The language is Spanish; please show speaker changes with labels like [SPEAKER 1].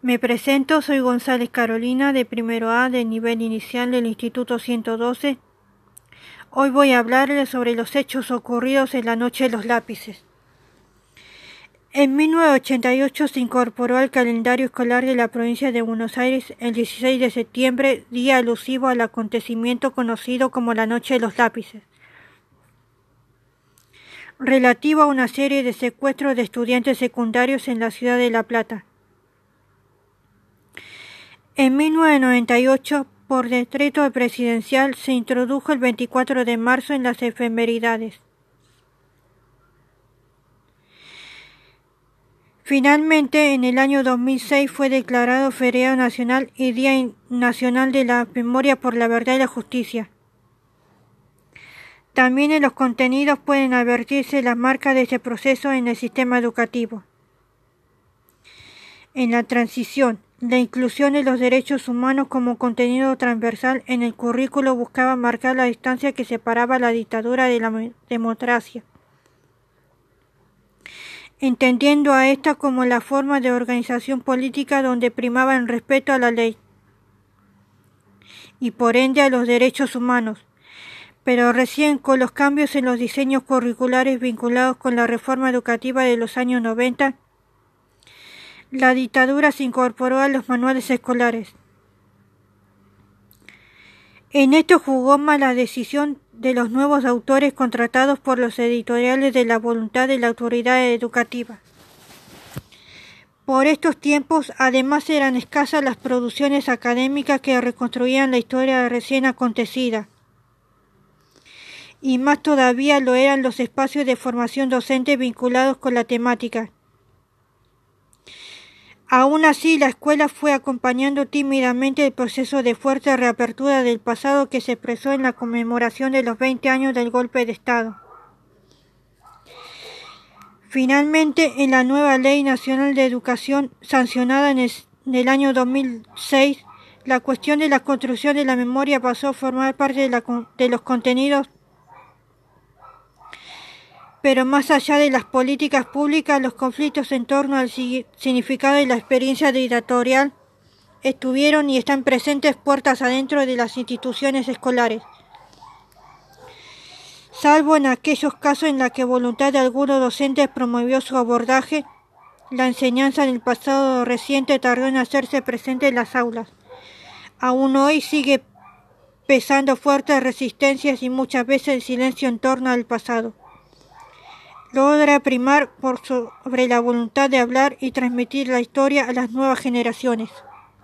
[SPEAKER 1] Me presento, soy González Carolina de primero A del nivel inicial del Instituto 112. Hoy voy a hablarles sobre los hechos ocurridos en la Noche de los Lápices. En 1988 se incorporó al calendario escolar de la provincia de Buenos Aires el 16 de septiembre, día alusivo al acontecimiento conocido como la Noche de los Lápices, relativo a una serie de secuestros de estudiantes secundarios en la ciudad de La Plata. En 1998, por decreto presidencial, se introdujo el 24 de marzo en las efemeridades. Finalmente, en el año 2006 fue declarado feriado nacional y Día Nacional de la Memoria por la Verdad y la Justicia. También en los contenidos pueden advertirse las marcas de este proceso en el sistema educativo. En la transición, la inclusión de los derechos humanos como contenido transversal en el currículo buscaba marcar la distancia que separaba la dictadura de la democracia, entendiendo a esta como la forma de organización política donde primaba el respeto a la ley y por ende a los derechos humanos, pero recién con los cambios en los diseños curriculares vinculados con la reforma educativa de los años 90, la dictadura se incorporó a los manuales escolares. En esto jugó más la decisión de los nuevos autores contratados por los editoriales de la voluntad de la autoridad educativa. Por estos tiempos, además, eran escasas las producciones académicas que reconstruían la historia recién acontecida. Y más todavía lo eran los espacios de formación docente vinculados con la temática, Aún así, la escuela fue acompañando tímidamente el proceso de fuerte reapertura del pasado que se expresó en la conmemoración de los 20 años del golpe de Estado. Finalmente, en la nueva Ley Nacional de Educación, sancionada en el, año 2006, la cuestión de la construcción de la memoria pasó a formar parte de los contenidos pero más allá de las políticas públicas, los conflictos en torno al significado y la experiencia dictatorial estuvieron y están presentes puertas adentro de las instituciones escolares. Salvo en aquellos casos en los que voluntad de algunos docentes promovió su abordaje, la enseñanza del pasado reciente tardó en hacerse presente en las aulas. Aún hoy sigue pesando fuertes resistencias y muchas veces el silencio en torno al pasado logra primar por sobre la voluntad de hablar y transmitir la historia a las nuevas generaciones.